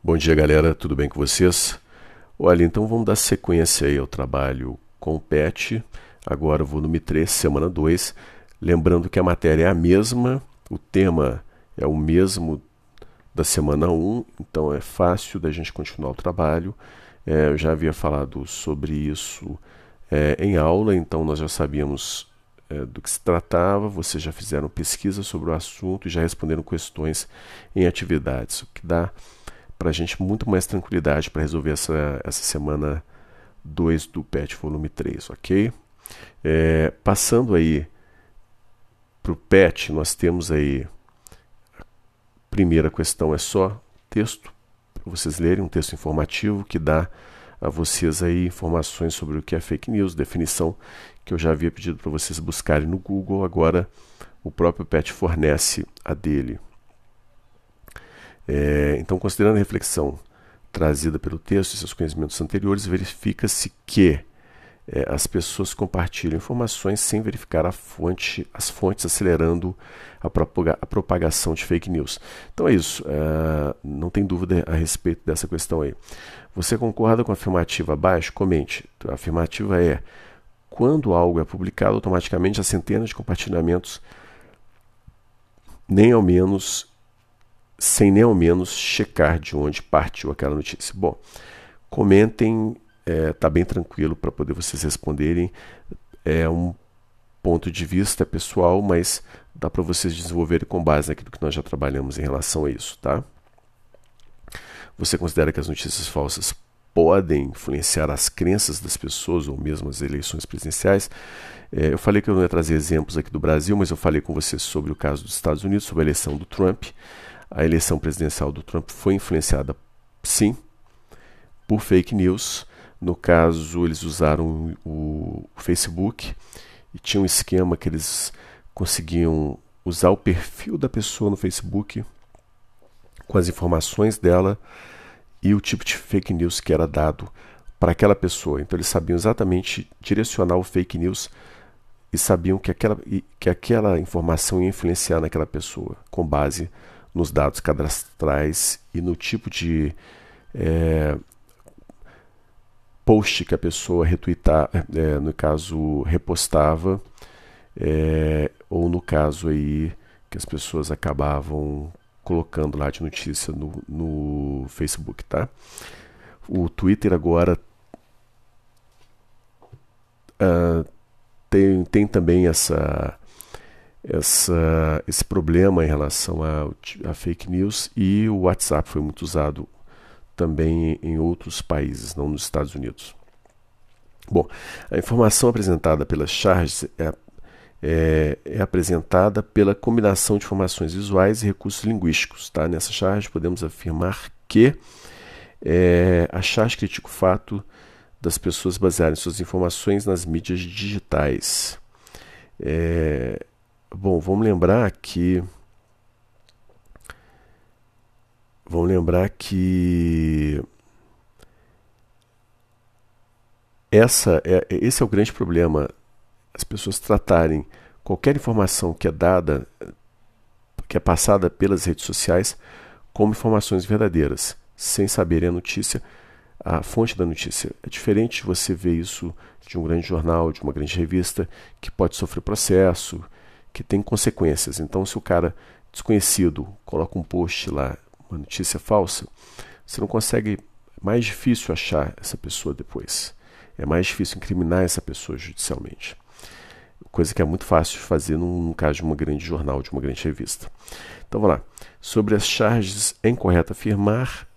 Bom dia, galera. Tudo bem com vocês? Olha, então vamos dar sequência aí ao trabalho com o PET. Agora, volume 3, semana 2. Lembrando que a matéria é a mesma, o tema é o mesmo da semana 1, então é fácil da gente continuar o trabalho. É, eu já havia falado sobre isso é, em aula, então nós já sabíamos é, do que se tratava, vocês já fizeram pesquisa sobre o assunto e já responderam questões em atividades, o que dá para a gente muito mais tranquilidade para resolver essa, essa semana 2 do PET volume 3, ok? É, passando aí para o PET, nós temos aí a primeira questão é só texto para vocês lerem, um texto informativo que dá a vocês aí informações sobre o que é fake news, definição que eu já havia pedido para vocês buscarem no Google, agora o próprio PET fornece a dele. É, então, considerando a reflexão trazida pelo texto e seus conhecimentos anteriores, verifica-se que é, as pessoas compartilham informações sem verificar fonte, as fontes, acelerando a, propaga, a propagação de fake news. Então é isso, é, não tem dúvida a respeito dessa questão aí. Você concorda com a afirmativa abaixo? Comente. A afirmativa é: quando algo é publicado, automaticamente há centenas de compartilhamentos, nem ao menos sem nem ao menos checar de onde partiu aquela notícia. Bom, comentem, está é, tá bem tranquilo para poder vocês responderem. É um ponto de vista pessoal, mas dá para vocês desenvolverem com base naquilo que nós já trabalhamos em relação a isso, tá? Você considera que as notícias falsas podem influenciar as crenças das pessoas ou mesmo as eleições presidenciais? É, eu falei que eu não ia trazer exemplos aqui do Brasil, mas eu falei com vocês sobre o caso dos Estados Unidos, sobre a eleição do Trump a eleição presidencial do Trump foi influenciada, sim, por fake news. No caso, eles usaram o Facebook e tinha um esquema que eles conseguiam usar o perfil da pessoa no Facebook com as informações dela e o tipo de fake news que era dado para aquela pessoa. Então eles sabiam exatamente direcionar o fake news e sabiam que aquela, que aquela informação ia influenciar naquela pessoa com base nos dados cadastrais e no tipo de é, post que a pessoa retweetar, é, no caso repostava, é, ou no caso aí que as pessoas acabavam colocando lá de notícia no, no Facebook, tá? O Twitter agora uh, tem, tem também essa essa, esse problema em relação a, fake news e o WhatsApp foi muito usado também em outros países, não nos Estados Unidos. Bom, a informação apresentada pelas charges é, é, é, apresentada pela combinação de informações visuais e recursos linguísticos. Tá? Nessa charge podemos afirmar que é, a charge critica o fato das pessoas basearem suas informações nas mídias digitais. É, Bom, vamos lembrar que. Vamos lembrar que. Essa é, esse é o grande problema. As pessoas tratarem qualquer informação que é dada, que é passada pelas redes sociais, como informações verdadeiras, sem saberem a notícia, a fonte da notícia. É diferente você ver isso de um grande jornal, de uma grande revista, que pode sofrer processo, que tem consequências. Então, se o cara desconhecido coloca um post lá, uma notícia falsa, você não consegue. É mais difícil achar essa pessoa depois. É mais difícil incriminar essa pessoa judicialmente. Coisa que é muito fácil de fazer num, num caso de uma grande jornal, de uma grande revista. Então vamos lá. Sobre as charges, é incorreto afirmar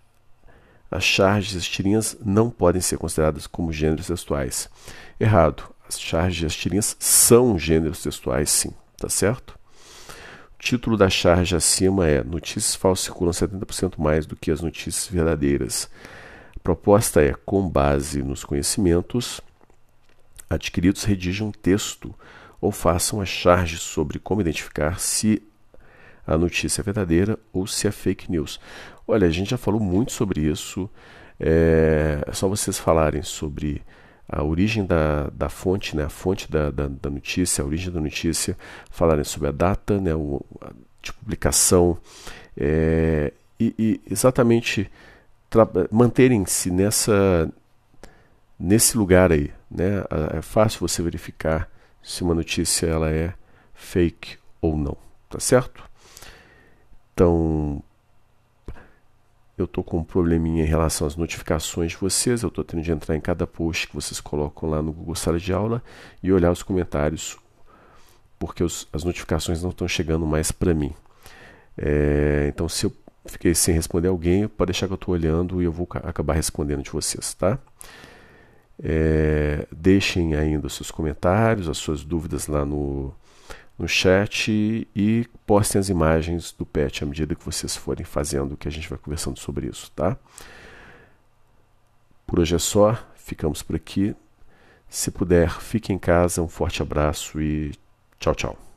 as charges e as tirinhas não podem ser consideradas como gêneros textuais. Errado. As charges e as tirinhas são gêneros textuais, sim. Tá certo? O título da charge acima é Notícias falsas circulam 70% mais do que as notícias verdadeiras. A proposta é, com base nos conhecimentos adquiridos, redijam um texto ou façam a charge sobre como identificar se a notícia é verdadeira ou se é fake news. Olha, a gente já falou muito sobre isso. É, é só vocês falarem sobre a origem da, da fonte, né, a fonte da, da, da, notícia, a origem da notícia, falarem sobre a data né, o, a, de publicação é, e, e, exatamente manterem-se nessa nesse lugar aí, né? É fácil você verificar se uma notícia ela é fake ou não, tá certo? Então, eu estou com um probleminha em relação às notificações de vocês. Eu estou tendo de entrar em cada post que vocês colocam lá no Google Sala de Aula e olhar os comentários, porque os, as notificações não estão chegando mais para mim. É, então, se eu fiquei sem responder alguém, pode deixar que eu estou olhando e eu vou acabar respondendo de vocês, tá? É, deixem ainda os seus comentários, as suas dúvidas lá no, no chat e postem as imagens do pet à medida que vocês forem fazendo, que a gente vai conversando sobre isso, tá? Por hoje é só, ficamos por aqui. Se puder, fique em casa, um forte abraço e tchau, tchau.